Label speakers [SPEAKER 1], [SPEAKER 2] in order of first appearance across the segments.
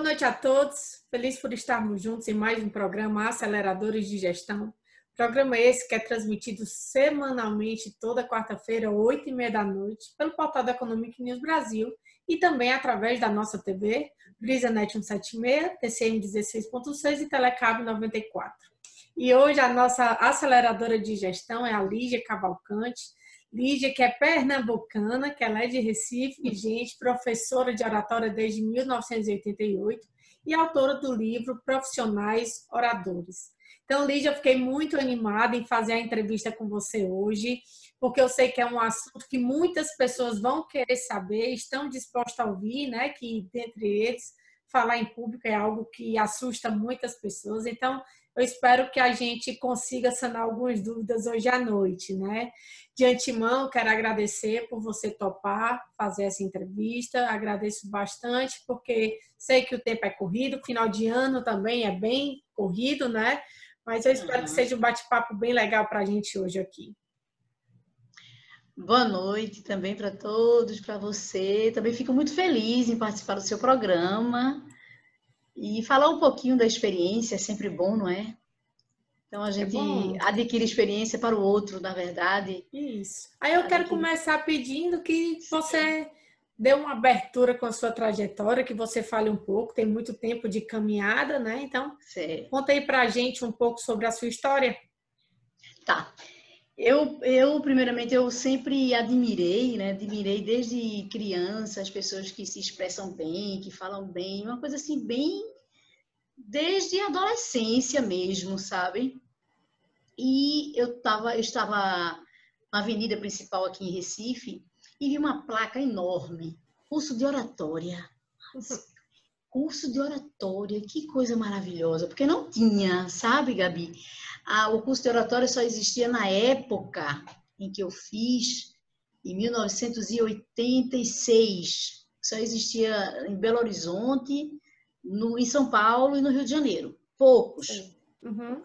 [SPEAKER 1] Boa noite a todos. Feliz por estarmos juntos em mais um programa Aceleradores de Gestão. Programa esse que é transmitido semanalmente toda quarta-feira, oito e meia da noite, pelo portal da Economic News Brasil e também através da nossa TV, BrisaNet 176, TCM 16.6 e Telecab 94. E hoje a nossa aceleradora de gestão é a Lígia Cavalcante. Lígia, que é pernambucana, que ela é de Recife, gente, professora de oratória desde 1988 e autora do livro Profissionais Oradores. Então, Lígia, eu fiquei muito animada em fazer a entrevista com você hoje, porque eu sei que é um assunto que muitas pessoas vão querer saber, estão dispostas a ouvir, né? Que dentre eles falar em público é algo que assusta muitas pessoas. Então, eu espero que a gente consiga sanar algumas dúvidas hoje à noite, né? De antemão, quero agradecer por você topar fazer essa entrevista. Agradeço bastante, porque sei que o tempo é corrido, final de ano também é bem corrido, né? Mas eu espero uhum. que seja um bate-papo bem legal para a gente hoje aqui.
[SPEAKER 2] Boa noite também para todos, para você. Também fico muito feliz em participar do seu programa e falar um pouquinho da experiência é sempre bom, não é? Então a é gente é adquire experiência para o outro, na verdade.
[SPEAKER 1] Isso. Aí eu quero começar pedindo que você dê uma abertura com a sua trajetória, que você fale um pouco, tem muito tempo de caminhada, né? Então, certo. conta aí pra gente um pouco sobre a sua história.
[SPEAKER 2] Tá. Eu, eu, primeiramente, eu sempre admirei, né? Admirei desde criança as pessoas que se expressam bem, que falam bem, uma coisa assim, bem desde a adolescência mesmo, sabe? E eu, tava, eu estava na avenida principal aqui em Recife, e vi uma placa enorme, curso de oratória. Curso de oratória, que coisa maravilhosa, porque não tinha, sabe, Gabi? Ah, o curso de oratória só existia na época em que eu fiz, em 1986. Só existia em Belo Horizonte, no, em São Paulo e no Rio de Janeiro. Poucos. Uhum.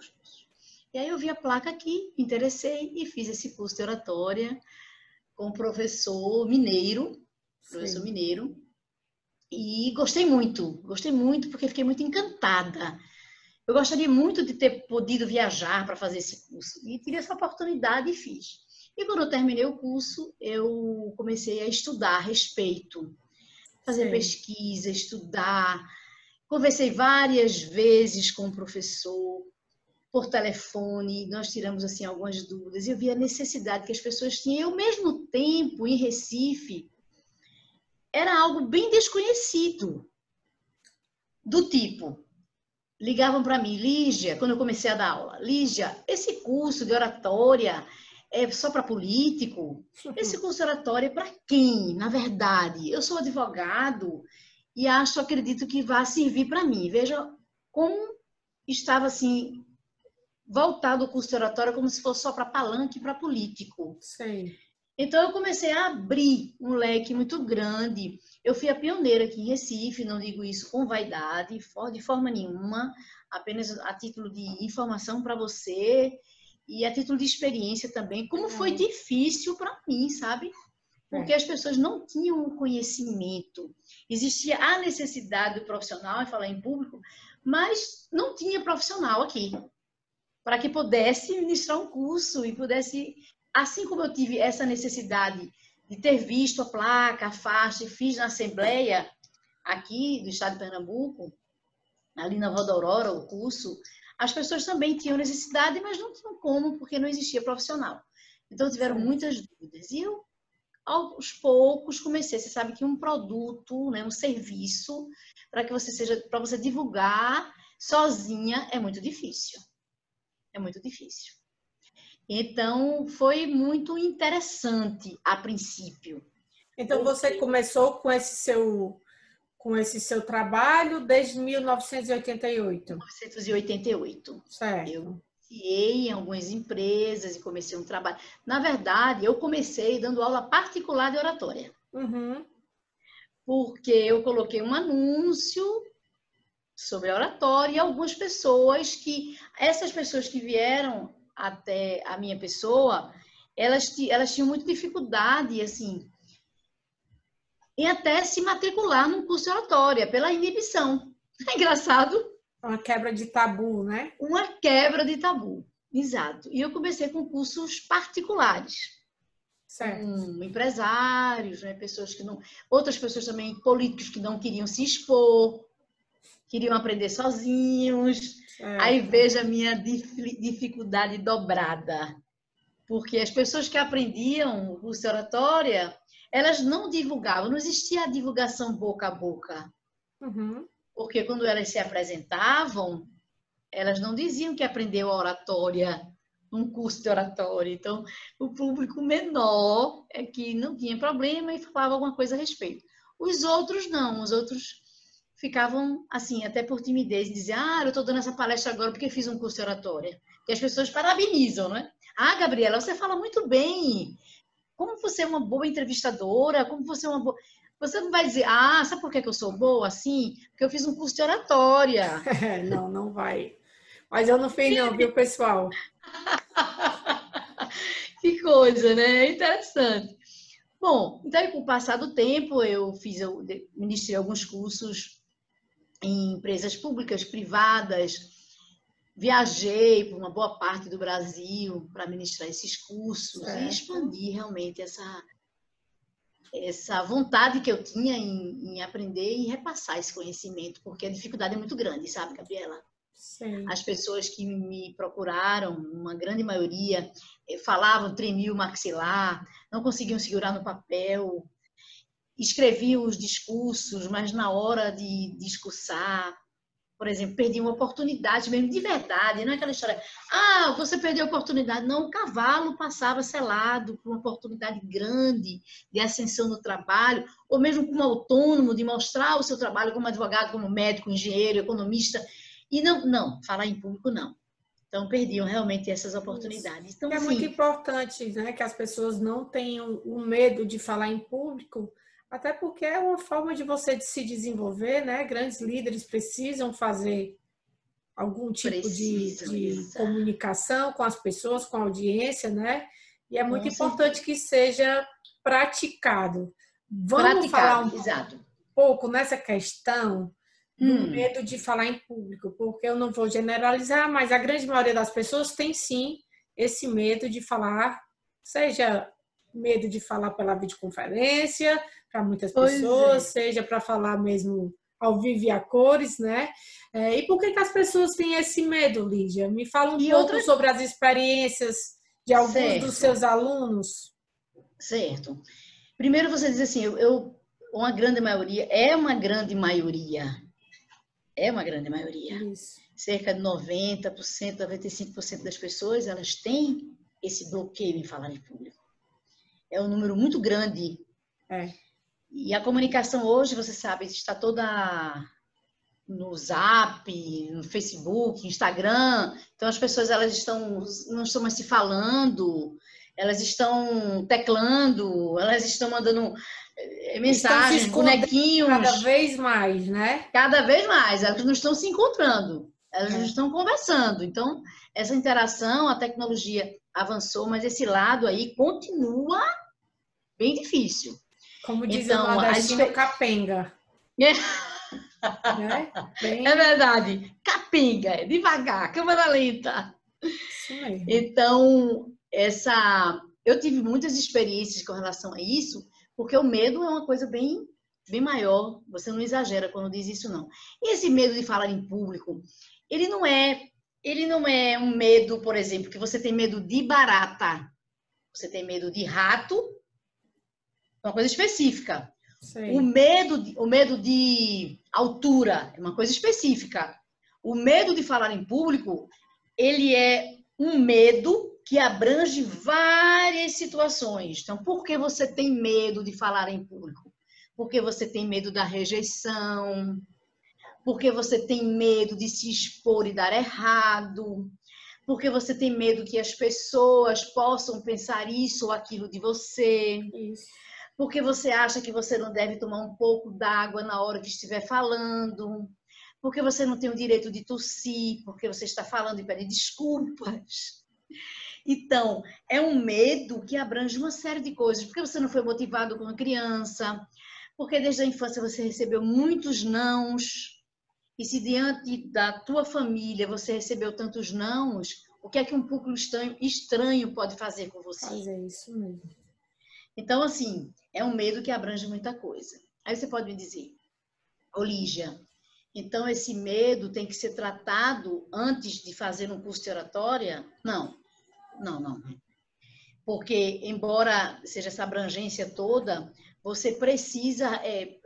[SPEAKER 2] E aí eu vi a placa aqui, me interessei e fiz esse curso de oratória com o professor mineiro, professor Sim. mineiro, e gostei muito, gostei muito porque fiquei muito encantada. Eu gostaria muito de ter podido viajar para fazer esse curso e tive essa oportunidade e fiz. E quando eu terminei o curso, eu comecei a estudar a respeito, fazer Sim. pesquisa, estudar. Conversei várias vezes com o professor, por telefone, nós tiramos assim algumas dúvidas e eu vi a necessidade que as pessoas tinham. E ao mesmo tempo, em Recife, era algo bem desconhecido. Do tipo, ligavam para mim, Lígia, quando eu comecei a dar aula, Lígia, esse curso de oratória é só para político? Esse curso de oratória é para quem, na verdade? Eu sou advogado e acho, acredito que vai servir para mim. Veja como estava assim voltado o curso de oratória como se fosse só para palanque para político. Sim. Então eu comecei a abrir um leque muito grande. Eu fui a pioneira aqui em Recife, não digo isso com vaidade, de forma nenhuma, apenas a título de informação para você e a título de experiência também. Como foi uhum. difícil para mim, sabe? Porque é. as pessoas não tinham o conhecimento. Existia a necessidade do profissional, em falar em público, mas não tinha profissional aqui para que pudesse ministrar um curso e pudesse, assim como eu tive essa necessidade de ter visto a placa, a faixa, e fiz na Assembleia aqui do Estado de Pernambuco, ali na Roda Aurora, o curso, as pessoas também tinham necessidade, mas não tinham como, porque não existia profissional. Então, tiveram muitas dúvidas. E eu, aos poucos, comecei. Você sabe que um produto, né, um serviço, para que você seja, para você divulgar sozinha é muito difícil é muito difícil. Então, foi muito interessante a princípio.
[SPEAKER 1] Então, você começou com esse seu com esse seu trabalho desde 1988?
[SPEAKER 2] 1988. Certo. Eu iniciei em algumas empresas e comecei um trabalho. Na verdade, eu comecei dando aula particular de oratória. Uhum. Porque eu coloquei um anúncio sobre a oratória e algumas pessoas que essas pessoas que vieram até a minha pessoa elas elas tinham muita dificuldade assim em até se matricular num curso de oratória pela inibição É engraçado.
[SPEAKER 1] Uma quebra de tabu, né?
[SPEAKER 2] Uma quebra de tabu, exato. E eu comecei com cursos particulares.
[SPEAKER 1] Certo.
[SPEAKER 2] Com empresários, né? pessoas que não. Outras pessoas também, políticos que não queriam se expor, queriam aprender sozinhos. Certo. Aí veja a minha dificuldade dobrada. Porque as pessoas que aprendiam o curso de oratória, elas não divulgavam, não existia a divulgação boca a boca.
[SPEAKER 1] Uhum.
[SPEAKER 2] Porque quando elas se apresentavam, elas não diziam que aprendeu a oratória um curso de oratória. Então, o público menor é que não tinha problema e falava alguma coisa a respeito. Os outros não, os outros ficavam assim, até por timidez, diziam: Ah, eu estou dando essa palestra agora porque fiz um curso de oratória. E as pessoas parabenizam, né? Ah, Gabriela, você fala muito bem. Como você é uma boa entrevistadora, como você é uma boa. Você não vai dizer, ah, sabe por que eu sou boa assim? Porque eu fiz um curso de oratória.
[SPEAKER 1] não, não vai. Mas eu não fiz, não, viu, pessoal?
[SPEAKER 2] que coisa, né? Interessante. Bom, então, com o passar do tempo, eu fiz, eu ministrei alguns cursos em empresas públicas, privadas, viajei por uma boa parte do Brasil para ministrar esses cursos certo. e expandir realmente essa, essa vontade que eu tinha em, em, aprender e repassar esse conhecimento, porque a dificuldade é muito grande, sabe, Gabriela?
[SPEAKER 1] Sim.
[SPEAKER 2] As pessoas que me procuraram, uma grande maioria, eh, falavam, tremiam o maxilar, não conseguiam segurar no papel, escreviam os discursos, mas na hora de discursar, por exemplo, perdi uma oportunidade mesmo de verdade, não é aquela história, ah, você perdeu a oportunidade. Não, o cavalo passava selado por uma oportunidade grande de ascensão no trabalho, ou mesmo como autônomo, de mostrar o seu trabalho como advogado, como médico, engenheiro, economista. E não, não, falar em público não. Então, perdiam realmente essas oportunidades. Então,
[SPEAKER 1] é assim, muito importante né, que as pessoas não tenham o medo de falar em público, até porque é uma forma de você se desenvolver, né? Grandes líderes precisam fazer algum tipo de, de comunicação com as pessoas, com a audiência, né? E é muito com importante certeza. que seja praticado. Vamos praticado, falar um exato. pouco nessa questão do hum. medo de falar em público, porque eu não vou generalizar, mas a grande maioria das pessoas tem sim esse medo de falar, seja medo de falar pela videoconferência, para muitas pessoas, é. seja para falar mesmo ao vivo e a cores, né? É, e por que, que as pessoas têm esse medo, Lídia? Me fala um e pouco outra... sobre as experiências de alguns certo. dos seus alunos.
[SPEAKER 2] Certo. Primeiro você diz assim, eu, eu, uma grande maioria, é uma grande maioria, é uma grande maioria. Isso. Cerca de 90%, 95% das pessoas, elas têm esse bloqueio em falar em público. É um número muito grande.
[SPEAKER 1] É.
[SPEAKER 2] E a comunicação hoje, você sabe, está toda no Zap, no Facebook, Instagram. Então as pessoas elas estão não estão mais se falando, elas estão teclando, elas estão mandando eh, mensagens, bonequinhos.
[SPEAKER 1] Cada vez mais, né?
[SPEAKER 2] Cada vez mais. Elas não estão se encontrando, elas é. não estão conversando. Então, essa interação, a tecnologia avançou, mas esse lado aí continua bem difícil.
[SPEAKER 1] Como diz então, nordestino, gente... capenga.
[SPEAKER 2] É. Né? Bem... é verdade. Capenga, devagar, câmera lenta.
[SPEAKER 1] Isso mesmo.
[SPEAKER 2] Então, essa... Eu tive muitas experiências com relação a isso, porque o medo é uma coisa bem, bem maior. Você não exagera quando diz isso, não. E esse medo de falar em público, ele não é, ele não é um medo, por exemplo, que você tem medo de barata. Você tem medo de rato uma coisa específica. O medo, de, o medo de altura é uma coisa específica. O medo de falar em público, ele é um medo que abrange várias situações. Então, por que você tem medo de falar em público? Porque você tem medo da rejeição, porque você tem medo de se expor e dar errado, porque você tem medo que as pessoas possam pensar isso ou aquilo de você.
[SPEAKER 1] Isso
[SPEAKER 2] porque você acha que você não deve tomar um pouco d'água na hora que estiver falando, porque você não tem o direito de tossir, porque você está falando e pede desculpas. Então, é um medo que abrange uma série de coisas, porque você não foi motivado como criança, porque desde a infância você recebeu muitos nãos, E se diante da tua família você recebeu tantos nãos, o que é que um público estranho, estranho pode fazer com você?
[SPEAKER 1] Fazer isso mesmo.
[SPEAKER 2] Então, assim, é um medo que abrange muita coisa. Aí você pode me dizer, Olígia, então esse medo tem que ser tratado antes de fazer um curso de oratória? Não, não, não. Porque, embora seja essa abrangência toda, você precisa. É,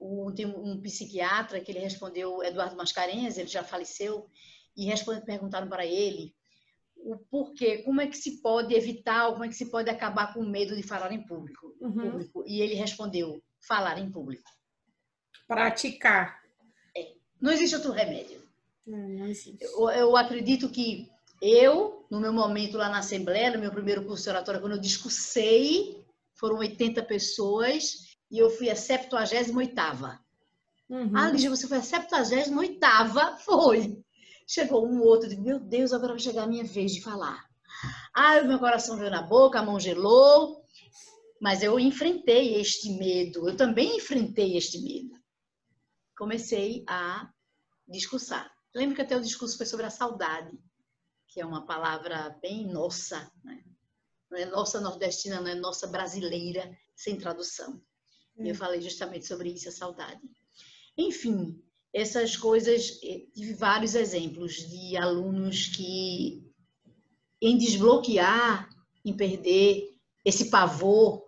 [SPEAKER 2] um, tem um psiquiatra que ele respondeu, Eduardo Mascarenhas, ele já faleceu, e responde, perguntaram para ele o porquê, como é que se pode evitar, como é que se pode acabar com o medo de falar em público. Uhum. público. E ele respondeu: falar em público.
[SPEAKER 1] Praticar.
[SPEAKER 2] É. Não existe outro remédio.
[SPEAKER 1] Não, não existe.
[SPEAKER 2] Eu, eu, acredito que eu, no meu momento lá na Assembleia, no meu primeiro curso de oratória, quando eu discursei, foram 80 pessoas e eu fui a 78 Uhum. Ah, Lígia, você foi a 78 Foi. Chegou um outro, digo, meu Deus, agora vai chegar a minha vez de falar. O meu coração veio na boca, a mão gelou, mas eu enfrentei este medo, eu também enfrentei este medo. Comecei a discursar. Lembro que até o discurso foi sobre a saudade, que é uma palavra bem nossa, né? não é nossa nordestina, não é nossa brasileira, sem tradução. E eu hum. falei justamente sobre isso, a saudade. Enfim, essas coisas, eh, tive vários exemplos de alunos que, em desbloquear, em perder esse pavor,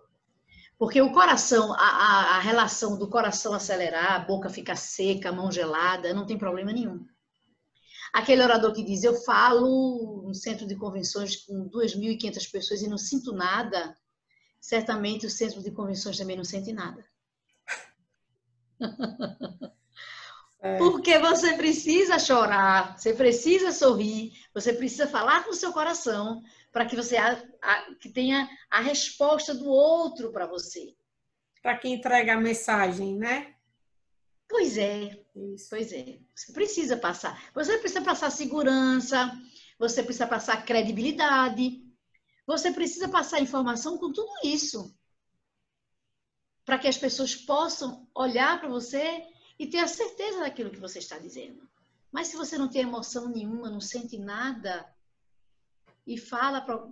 [SPEAKER 2] porque o coração, a, a, relação do coração acelerar, a boca ficar seca, a mão gelada, não tem problema nenhum. Aquele orador que diz, eu falo no centro de convenções com 2.500 pessoas e não sinto nada, certamente o centro de convenções também não sente nada. É. Porque você precisa chorar, você precisa sorrir, você precisa falar com o seu coração para que você a, a, que tenha a resposta do outro para você.
[SPEAKER 1] Para que entrega a mensagem, né?
[SPEAKER 2] Pois é, Isso. pois é. Você precisa passar. Você precisa passar segurança, você precisa passar credibilidade, você precisa passar informação com tudo isso. Para que as pessoas possam olhar para você e ter a certeza daquilo que você está dizendo. Mas se você não tem emoção nenhuma, não sente nada e fala para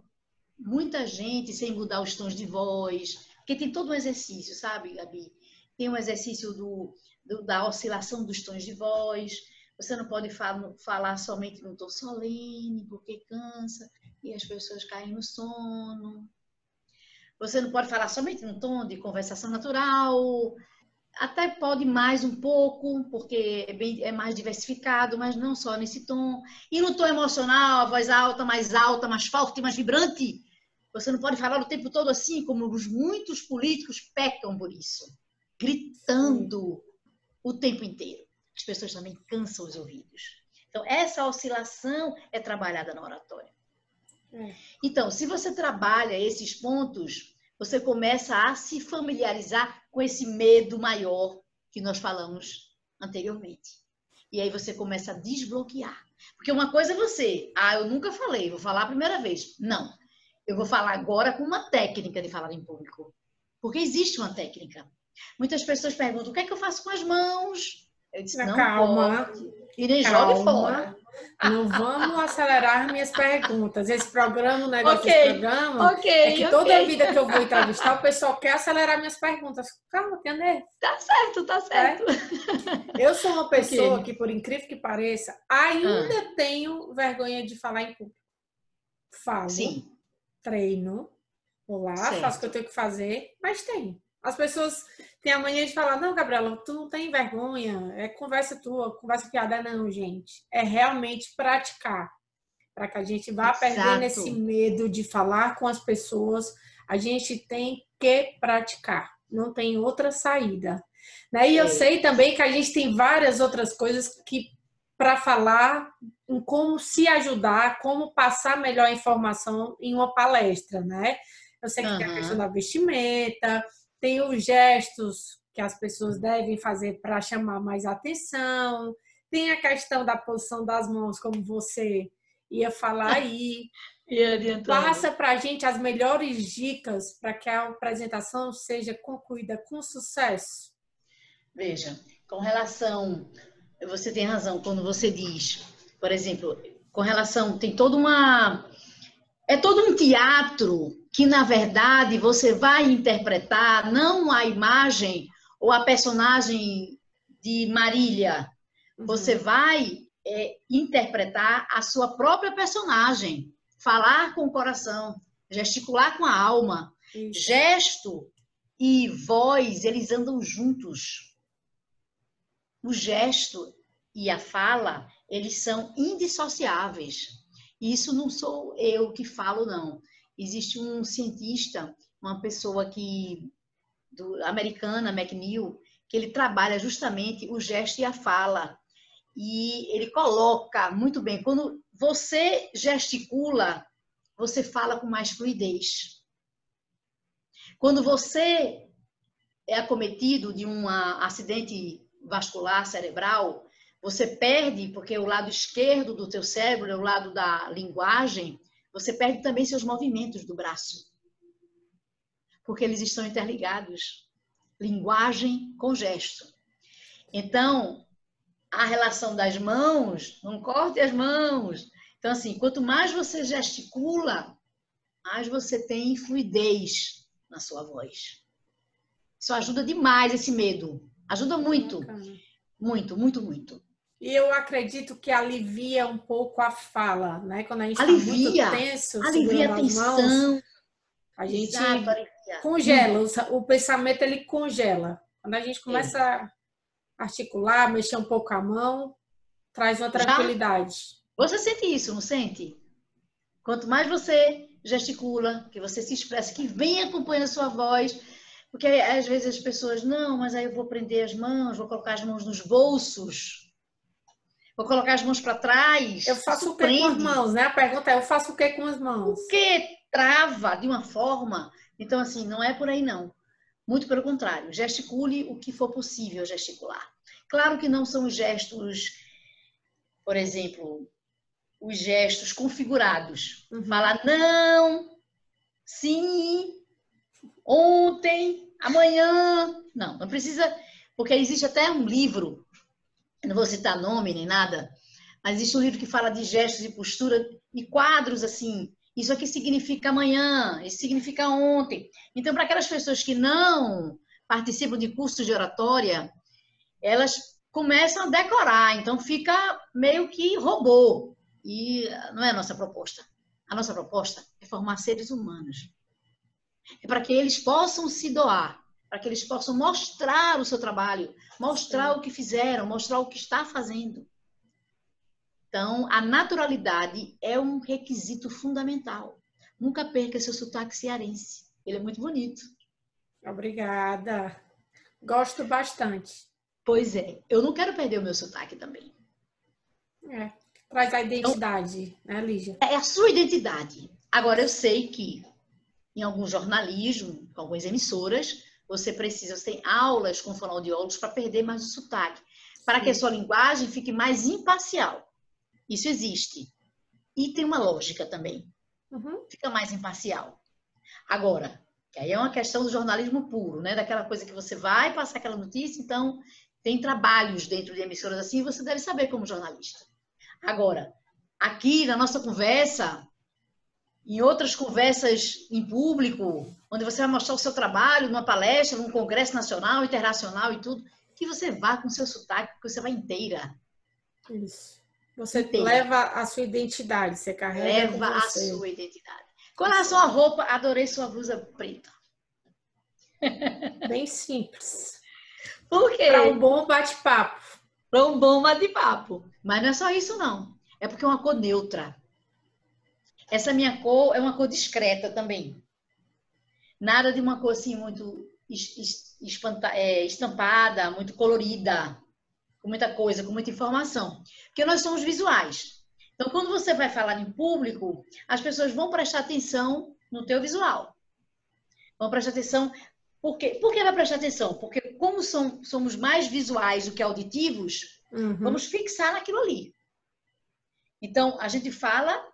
[SPEAKER 2] muita gente sem mudar os tons de voz, porque tem todo um exercício, sabe, Gabi? Tem um exercício do, do da oscilação dos tons de voz. Você não pode falar, falar somente no tom solene, porque cansa e as pessoas caem no sono. Você não pode falar somente no tom de conversação natural, até pode mais um pouco, porque é, bem, é mais diversificado, mas não só nesse tom. E no tom emocional, a voz alta, mais alta, mais forte, mais vibrante. Você não pode falar o tempo todo assim, como os muitos políticos pecam por isso, gritando o tempo inteiro. As pessoas também cansam os ouvidos. Então, essa oscilação é trabalhada na oratória. É. Então, se você trabalha esses pontos, você começa a se familiarizar com esse medo maior que nós falamos anteriormente. E aí você começa a desbloquear. Porque uma coisa é você, ah, eu nunca falei, vou falar a primeira vez. Não. Eu vou falar agora com uma técnica de falar em público. Porque existe uma técnica. Muitas pessoas perguntam: o que é que eu faço com as mãos?
[SPEAKER 1] Eu disse: não, calma.
[SPEAKER 2] Pode. E nem calma. jogue fora.
[SPEAKER 1] Não vamos acelerar minhas perguntas. Esse programa, o negócio okay, desse programa okay, é que okay. toda vida que eu vou entrevistar, o pessoal quer acelerar minhas perguntas. Calma, Tiané.
[SPEAKER 2] Tá certo, tá certo.
[SPEAKER 1] É? Eu sou uma pessoa que, por incrível que pareça, ainda ah. tenho vergonha de falar em público. Falo, Sim. treino, vou lá, certo. faço o que eu tenho que fazer, mas tenho. As pessoas têm a mania de falar, não, Gabriela, tu não tem vergonha, é conversa tua, conversa piada, não, gente. É realmente praticar. Para que a gente vá Exato. perdendo esse medo de falar com as pessoas, a gente tem que praticar. Não tem outra saída. Né? E eu sei também que a gente tem várias outras coisas que para falar em como se ajudar, como passar melhor a informação em uma palestra, né? Eu sei que uhum. tem a questão da vestimenta, tem os gestos que as pessoas devem fazer para chamar mais atenção, tem a questão da posição das mãos, como você ia falar aí. Passa para a gente as melhores dicas para que a apresentação seja concluída com sucesso.
[SPEAKER 2] Veja, com relação você tem razão quando você diz, por exemplo, com relação, tem toda uma. É todo um teatro que, na verdade, você vai interpretar não a imagem ou a personagem de Marília. Uhum. Você vai é, interpretar a sua própria personagem, falar com o coração, gesticular com a alma. Isso. Gesto e voz, eles andam juntos. O gesto e a fala, eles são indissociáveis. Isso não sou eu que falo, não. Existe um cientista, uma pessoa que do, americana, McNeil, que ele trabalha justamente o gesto e a fala. E ele coloca muito bem, quando você gesticula, você fala com mais fluidez. Quando você é acometido de um acidente vascular cerebral, você perde, porque o lado esquerdo do teu cérebro é o lado da linguagem, você perde também seus movimentos do braço. Porque eles estão interligados. Linguagem com gesto. Então, a relação das mãos, não corte as mãos. Então, assim, quanto mais você gesticula, mais você tem fluidez na sua voz. Isso ajuda demais esse medo. Ajuda muito. Muito, muito, muito.
[SPEAKER 1] E eu acredito que alivia um pouco a fala, né? Quando a gente
[SPEAKER 2] alivia,
[SPEAKER 1] tá muito tenso,
[SPEAKER 2] alivia a tensão. Mãos,
[SPEAKER 1] a gente Exato, congela, o pensamento ele congela. Quando a gente começa é. a articular, mexer um pouco a mão, traz uma tranquilidade. Já?
[SPEAKER 2] Você sente isso, não sente? Quanto mais você gesticula, que você se expressa, que vem acompanhando a sua voz, porque às vezes as pessoas, não, mas aí eu vou prender as mãos, vou colocar as mãos nos bolsos, vou colocar as mãos para trás.
[SPEAKER 1] Eu faço o que com as mãos, né? A pergunta é, eu faço o que com as mãos?
[SPEAKER 2] Porque trava de uma forma. Então, assim, não é por aí, não. Muito pelo contrário, gesticule o que for possível gesticular. Claro que não são gestos, por exemplo, os gestos configurados. Uhum. Falar não, sim, ontem, amanhã. Não, não precisa, porque existe até um livro, não vou citar nome nem nada, mas existe um livro que fala de gestos e postura e quadros assim. Isso aqui significa amanhã, isso significa ontem. Então, para aquelas pessoas que não participam de cursos de oratória, elas começam a decorar, então fica meio que robô. E não é a nossa proposta. A nossa proposta é formar seres humanos. É para que eles possam se doar, para que eles possam mostrar o seu trabalho, mostrar Sim. o que fizeram, mostrar o que está fazendo. Então, a naturalidade é um requisito fundamental. Nunca perca seu sotaque cearense. Ele é muito bonito.
[SPEAKER 1] Obrigada. Gosto bastante.
[SPEAKER 2] Pois é, eu não quero perder o meu sotaque também.
[SPEAKER 1] É, traz a identidade, então, né, Lígia?
[SPEAKER 2] É a sua identidade. Agora, eu sei que em algum jornalismo, com algumas emissoras, você precisa, você tem aulas com fonoaudiólogos para perder mais o sotaque, para que a sua linguagem fique mais imparcial. Isso existe. E tem uma lógica também. Uhum. Fica mais imparcial. Agora, que aí é uma questão do jornalismo puro, né? Daquela coisa que você vai passar aquela notícia, então tem trabalhos dentro de emissoras assim, você deve saber como jornalista. Agora, aqui na nossa conversa, em outras conversas em público, onde você vai mostrar o seu trabalho numa palestra, num congresso nacional, internacional e tudo, que você vá com seu sotaque, que você vai inteira.
[SPEAKER 1] Isso. Você inteira. leva a sua identidade, você carrega
[SPEAKER 2] Leva a sua identidade. Com relação à roupa, adorei sua blusa preta.
[SPEAKER 1] Bem simples.
[SPEAKER 2] Por quê?
[SPEAKER 1] Para um bom bate-papo.
[SPEAKER 2] Para um bom bate-papo. Mas não é só isso, não. É porque é uma cor neutra. Essa minha cor é uma cor discreta também. Nada de uma cor assim muito é, estampada, muito colorida, com muita coisa, com muita informação. Porque nós somos visuais. Então, quando você vai falar em público, as pessoas vão prestar atenção no teu visual. Vão prestar atenção. Por quê? Por que vai prestar atenção? Porque como são, somos mais visuais do que auditivos, uhum. vamos fixar naquilo ali. Então, a gente fala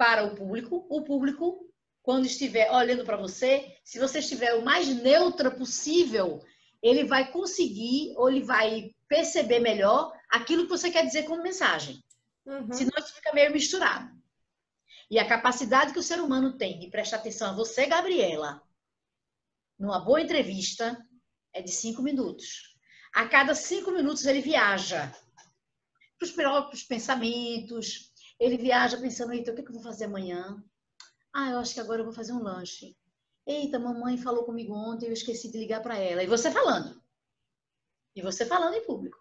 [SPEAKER 2] para o público. O público, quando estiver olhando para você, se você estiver o mais neutra possível, ele vai conseguir ou ele vai perceber melhor aquilo que você quer dizer como mensagem. Uhum. Senão isso fica meio misturado. E a capacidade que o ser humano tem de prestar atenção a você, Gabriela, numa boa entrevista, é de cinco minutos. A cada cinco minutos ele viaja para os próprios pensamentos. Ele viaja pensando, eita, o que eu vou fazer amanhã? Ah, eu acho que agora eu vou fazer um lanche. Eita, mamãe falou comigo ontem, eu esqueci de ligar para ela. E você falando. E você falando em público.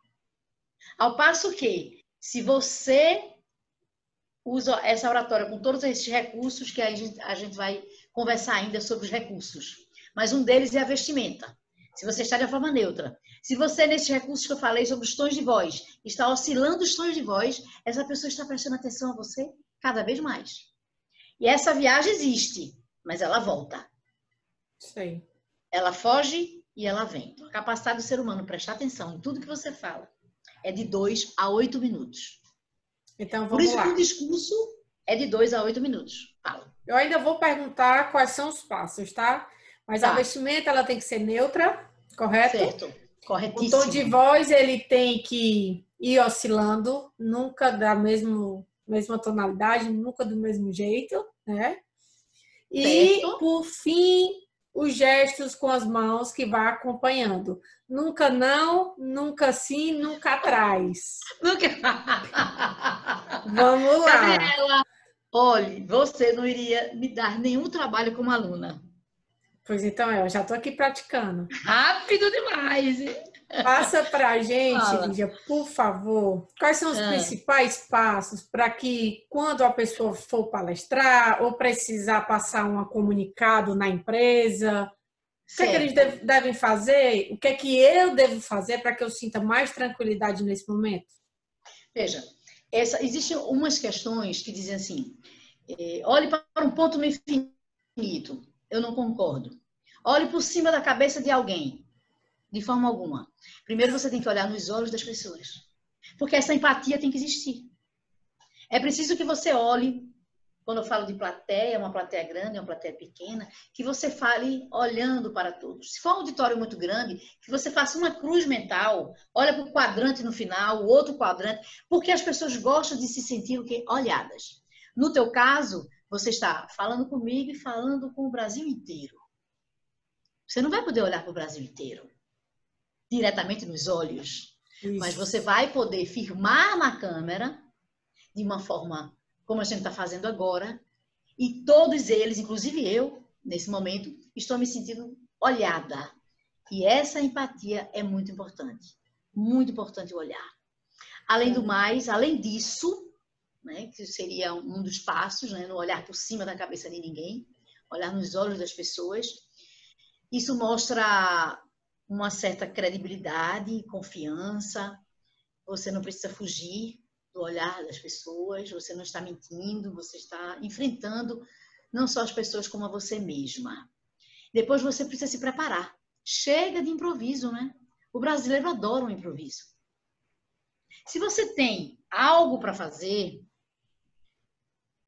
[SPEAKER 2] Ao passo que, se você usa essa oratória com todos esses recursos, que a gente, a gente vai conversar ainda sobre os recursos. Mas um deles é a vestimenta. Se você está de uma forma neutra. Se você, nesses recursos que eu falei sobre os tons de voz, está oscilando os tons de voz, essa pessoa está prestando atenção a você cada vez mais. E essa viagem existe, mas ela volta.
[SPEAKER 1] Sei.
[SPEAKER 2] Ela foge e ela vem. Então, a capacidade do ser humano prestar atenção em tudo que você fala é de 2 a 8 minutos.
[SPEAKER 1] Então, vamos
[SPEAKER 2] Por isso
[SPEAKER 1] lá.
[SPEAKER 2] que o discurso é de 2 a 8 minutos. Fala.
[SPEAKER 1] Eu ainda vou perguntar quais são os passos, tá? Mas tá. a vestimenta ela tem que ser neutra, correto?
[SPEAKER 2] Certo. Corretíssimo.
[SPEAKER 1] O tom de voz ele tem que ir oscilando, nunca da mesmo, mesma tonalidade, nunca do mesmo jeito, né? E certo. por fim, os gestos com as mãos que vai acompanhando. Nunca não, nunca sim, nunca atrás.
[SPEAKER 2] Nunca.
[SPEAKER 1] Vamos lá.
[SPEAKER 2] Gabriela, olhe, você não iria me dar nenhum trabalho como aluna.
[SPEAKER 1] Pois então, eu já estou aqui praticando.
[SPEAKER 2] Rápido demais!
[SPEAKER 1] Passa para a gente, Fala. Lídia, por favor, quais são os ah. principais passos para que, quando a pessoa for palestrar ou precisar passar um comunicado na empresa, o que, é que eles devem fazer? O que é que eu devo fazer para que eu sinta mais tranquilidade nesse momento?
[SPEAKER 2] Veja, essa, existem umas questões que dizem assim: é, olhe para um ponto no infinito eu não concordo. Olhe por cima da cabeça de alguém. De forma alguma. Primeiro você tem que olhar nos olhos das pessoas. Porque essa empatia tem que existir. É preciso que você olhe, quando eu falo de plateia, uma plateia grande, uma plateia pequena, que você fale olhando para todos. Se for um auditório muito grande, que você faça uma cruz mental, olha para o quadrante no final, o outro quadrante, porque as pessoas gostam de se sentir o quê? olhadas. No teu caso, você está falando comigo e falando com o Brasil inteiro. Você não vai poder olhar para o Brasil inteiro diretamente nos olhos, Isso. mas você vai poder firmar na câmera de uma forma como a gente está fazendo agora, e todos eles, inclusive eu, nesse momento, estou me sentindo olhada. E essa empatia é muito importante. Muito importante o olhar. Além do mais, além disso, né, que seria um dos passos, né, no olhar por cima da cabeça de ninguém, olhar nos olhos das pessoas. Isso mostra uma certa credibilidade, confiança. Você não precisa fugir do olhar das pessoas, você não está mentindo, você está enfrentando não só as pessoas como a você mesma. Depois você precisa se preparar. Chega de improviso, né? O brasileiro adora um improviso. Se você tem algo para fazer,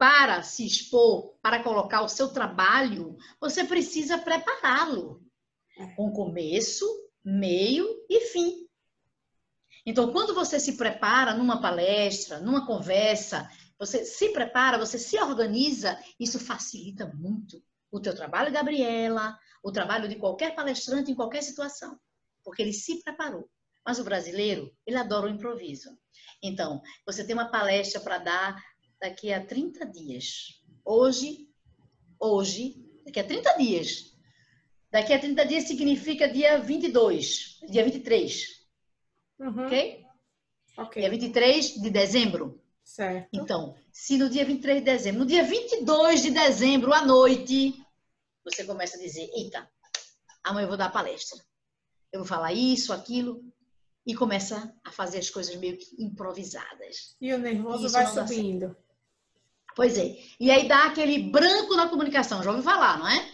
[SPEAKER 2] para se expor, para colocar o seu trabalho, você precisa prepará-lo é. com começo, meio e fim. Então, quando você se prepara numa palestra, numa conversa, você se prepara, você se organiza, isso facilita muito o teu trabalho, Gabriela, o trabalho de qualquer palestrante em qualquer situação, porque ele se preparou. Mas o brasileiro, ele adora o improviso. Então, você tem uma palestra para dar daqui a 30 dias. Hoje, hoje, daqui a 30 dias. Daqui a 30 dias significa dia 22, dia 23. Uhum. Ok? Ok. Dia 23 de dezembro.
[SPEAKER 1] Certo.
[SPEAKER 2] Então, se no dia 23 de dezembro, no dia 22 de dezembro, à noite, você começa a dizer: Eita, amanhã eu vou dar palestra. Eu vou falar isso, aquilo e começa a fazer as coisas meio que improvisadas.
[SPEAKER 1] E o nervoso vai subindo.
[SPEAKER 2] Pois é. E aí dá aquele branco na comunicação. Já ouviu falar, não é?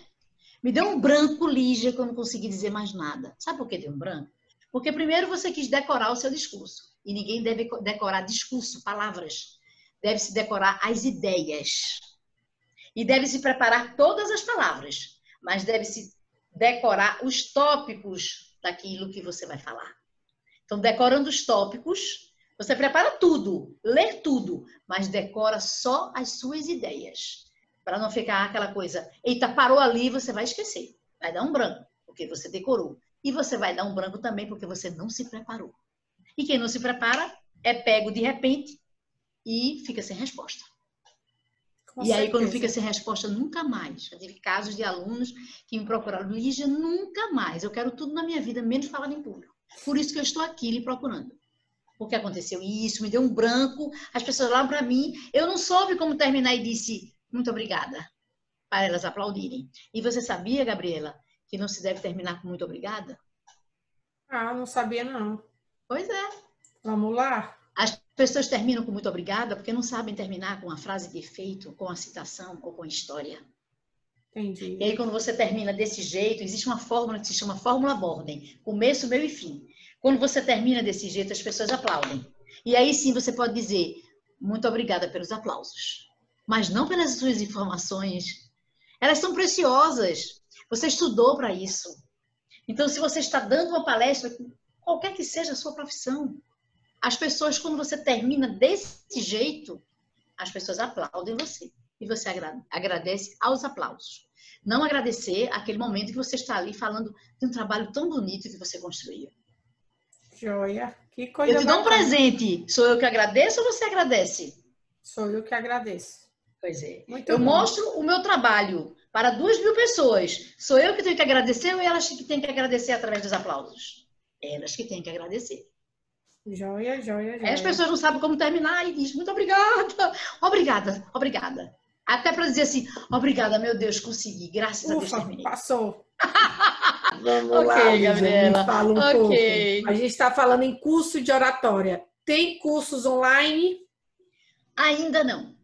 [SPEAKER 2] Me deu um branco, Lígia, que eu não consegui dizer mais nada. Sabe por que deu um branco? Porque primeiro você quis decorar o seu discurso. E ninguém deve decorar discurso, palavras. Deve-se decorar as ideias. E deve-se preparar todas as palavras. Mas deve-se decorar os tópicos daquilo que você vai falar. Então, decorando os tópicos, você prepara tudo, lê tudo, mas decora só as suas ideias. Para não ficar aquela coisa, eita, parou ali, você vai esquecer. Vai dar um branco, porque você decorou. E você vai dar um branco também, porque você não se preparou. E quem não se prepara é pego de repente e fica sem resposta. Com e certeza. aí, quando fica sem resposta, nunca mais. Já tive casos de alunos que me procuraram, Lígia, nunca mais. Eu quero tudo na minha vida, menos falar em público. Por isso que eu estou aqui lhe procurando. Porque aconteceu isso, me deu um branco, as pessoas lá para mim, eu não soube como terminar e disse muito obrigada, para elas aplaudirem. E você sabia, Gabriela, que não se deve terminar com muito obrigada?
[SPEAKER 1] Ah, não sabia não.
[SPEAKER 2] Pois é.
[SPEAKER 1] Vamos lá.
[SPEAKER 2] As pessoas terminam com muito obrigada porque não sabem terminar com a frase de efeito, com a citação ou com a história.
[SPEAKER 1] Entendi.
[SPEAKER 2] E aí, quando você termina desse jeito, existe uma fórmula que se chama fórmula Borden, começo, meio e fim. Quando você termina desse jeito, as pessoas aplaudem. E aí sim você pode dizer muito obrigada pelos aplausos, mas não pelas suas informações. Elas são preciosas. Você estudou para isso. Então, se você está dando uma palestra, qualquer que seja a sua profissão, as pessoas, quando você termina desse jeito, as pessoas aplaudem você e você agradece aos aplausos. Não agradecer aquele momento que você está ali falando de um trabalho tão bonito que você construiu.
[SPEAKER 1] Joia. Que coisa
[SPEAKER 2] Eu te dou um presente. Sou eu que agradeço ou você agradece?
[SPEAKER 1] Sou eu que agradeço.
[SPEAKER 2] Pois é. Muito eu bom. mostro o meu trabalho para duas mil pessoas. Sou eu que tenho que agradecer ou elas que têm que agradecer através dos aplausos? Elas que têm que agradecer.
[SPEAKER 1] Joia, joia, joia.
[SPEAKER 2] As pessoas não sabem como terminar e diz muito obrigada, obrigada, obrigada. Até para dizer assim, obrigada, meu Deus, consegui, graças Ufa, a Deus terminei.
[SPEAKER 1] Passou. Vamos okay, lá, Gabriela. Fala um okay. pouco. A gente está falando em curso de oratória. Tem cursos online?
[SPEAKER 2] Ainda não.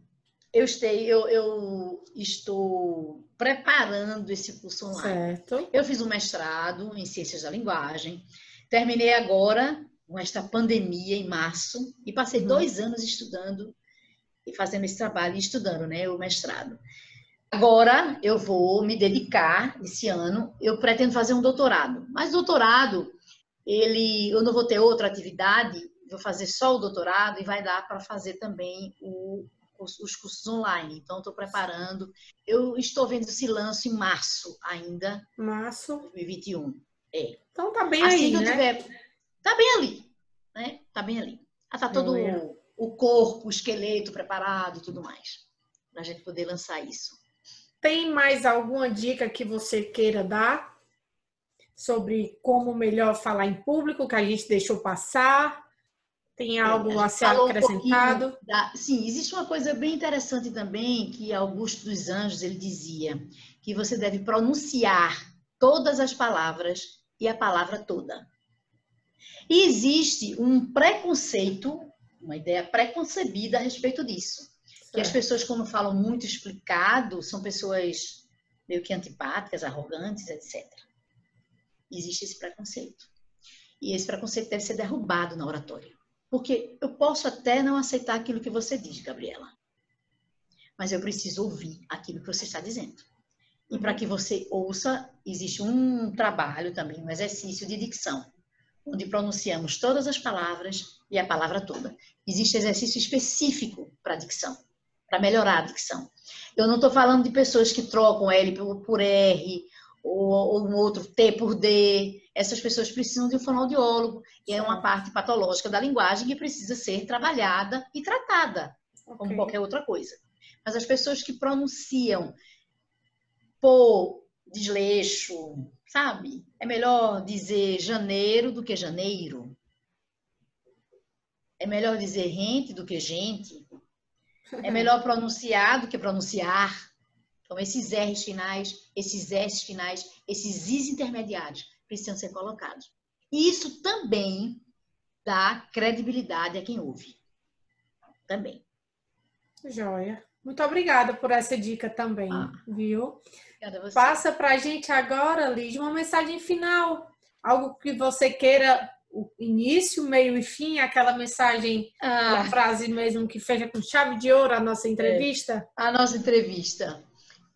[SPEAKER 2] Eu, estei, eu, eu estou preparando esse curso online.
[SPEAKER 1] Certo.
[SPEAKER 2] Eu fiz um mestrado em Ciências da Linguagem. Terminei agora com esta pandemia em março e passei uhum. dois anos estudando e fazendo esse trabalho e estudando, né, o mestrado. Agora eu vou me dedicar esse ano, eu pretendo fazer um doutorado. Mas doutorado, ele, eu não vou ter outra atividade, vou fazer só o doutorado e vai dar para fazer também o, os, os, cursos online. Então estou preparando. Eu estou vendo se lanço em março ainda.
[SPEAKER 1] Março
[SPEAKER 2] 2021. É.
[SPEAKER 1] Então tá bem assim aí, né? tiver,
[SPEAKER 2] tá bem ali, né? Tá bem ali. Ah, tá todo o corpo, o esqueleto preparado e tudo mais. Para a gente poder lançar isso.
[SPEAKER 1] Tem mais alguma dica que você queira dar sobre como melhor falar em público que a gente deixou passar? Tem algo a, a ser acrescentado? Um
[SPEAKER 2] da... Sim, existe uma coisa bem interessante também que Augusto dos Anjos ele dizia que você deve pronunciar todas as palavras e a palavra toda. E existe um preconceito uma ideia preconcebida a respeito disso. Que as pessoas, quando falam muito explicado, são pessoas meio que antipáticas, arrogantes, etc. Existe esse preconceito. E esse preconceito deve ser derrubado na oratória. Porque eu posso até não aceitar aquilo que você diz, Gabriela. Mas eu preciso ouvir aquilo que você está dizendo. E para que você ouça, existe um trabalho também, um exercício de dicção onde pronunciamos todas as palavras e a palavra toda. Existe exercício específico para dicção, para melhorar a dicção. Eu não estou falando de pessoas que trocam L por R ou, ou um outro T por D. Essas pessoas precisam de um fonoaudiólogo, e é uma parte patológica da linguagem que precisa ser trabalhada e tratada, okay. como qualquer outra coisa. Mas as pessoas que pronunciam por desleixo, sabe? É melhor dizer janeiro do que janeiro. É melhor dizer gente do que gente. É melhor pronunciar do que pronunciar. Então, esses R's finais, esses S finais, esses Is intermediários precisam ser colocados. E isso também dá credibilidade a quem ouve. Também.
[SPEAKER 1] Joia. Muito obrigada por essa dica também, ah. viu? Obrigada a você. Passa para a gente agora, Liz, uma mensagem final. Algo que você queira, o início, meio e fim, aquela mensagem, ah. a frase mesmo que fecha com chave de ouro a nossa entrevista?
[SPEAKER 2] É. A nossa entrevista.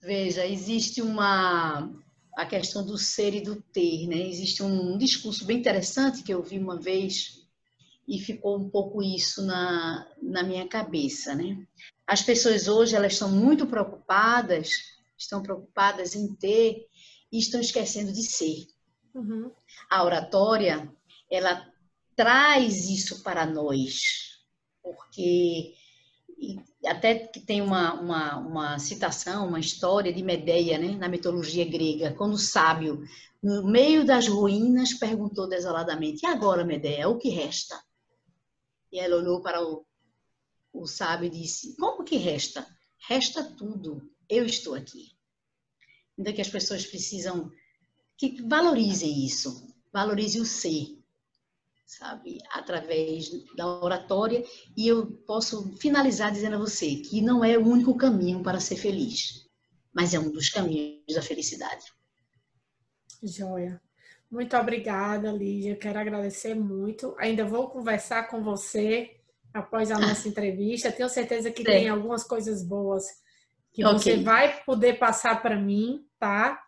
[SPEAKER 2] Veja, existe uma. a questão do ser e do ter, né? Existe um discurso bem interessante que eu vi uma vez e ficou um pouco isso na, na minha cabeça, né? As pessoas hoje, elas estão muito preocupadas, estão preocupadas em ter e estão esquecendo de ser. Uhum. A oratória, ela traz isso para nós, porque até que tem uma, uma, uma, citação, uma história de Medeia, né, na mitologia grega, quando o sábio, no meio das ruínas, perguntou desoladamente: E agora, Medeia, o que resta? E ela olhou para o, o sábio e disse: Como que resta? Resta tudo, eu estou aqui. Ainda que as pessoas precisam que valorizem isso, valorize o ser, sabe, através da oratória. E eu posso finalizar dizendo a você que não é o único caminho para ser feliz, mas é um dos caminhos da felicidade.
[SPEAKER 1] Joia. Muito obrigada, Lídia. Quero agradecer muito. Ainda vou conversar com você após a nossa entrevista. Tenho certeza que Sim. tem algumas coisas boas que okay. você vai poder passar para mim, tá?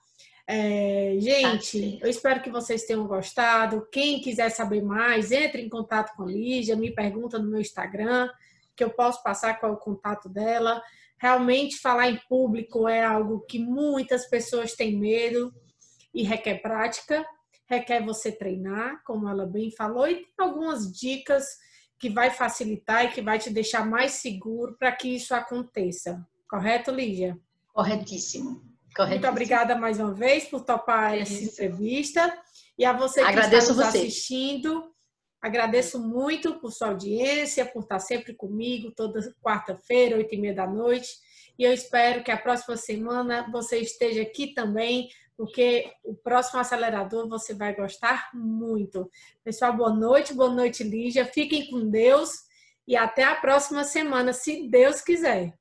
[SPEAKER 1] É, gente, eu espero que vocês tenham gostado. Quem quiser saber mais, entre em contato com a Lígia, me pergunta no meu Instagram, que eu posso passar qual é o contato dela. Realmente, falar em público é algo que muitas pessoas têm medo e requer prática, requer você treinar, como ela bem falou, e tem algumas dicas que vai facilitar e que vai te deixar mais seguro para que isso aconteça. Correto, Lígia?
[SPEAKER 2] Corretíssimo.
[SPEAKER 1] Muito obrigada mais uma vez por topar é essa entrevista. E a você que Agradeço está nos você. assistindo, agradeço muito por sua audiência, por estar sempre comigo toda quarta-feira, oito e meia da noite. E eu espero que a próxima semana você esteja aqui também, porque o próximo acelerador você vai gostar muito. Pessoal, boa noite, boa noite, Lígia. Fiquem com Deus e até a próxima semana, se Deus quiser.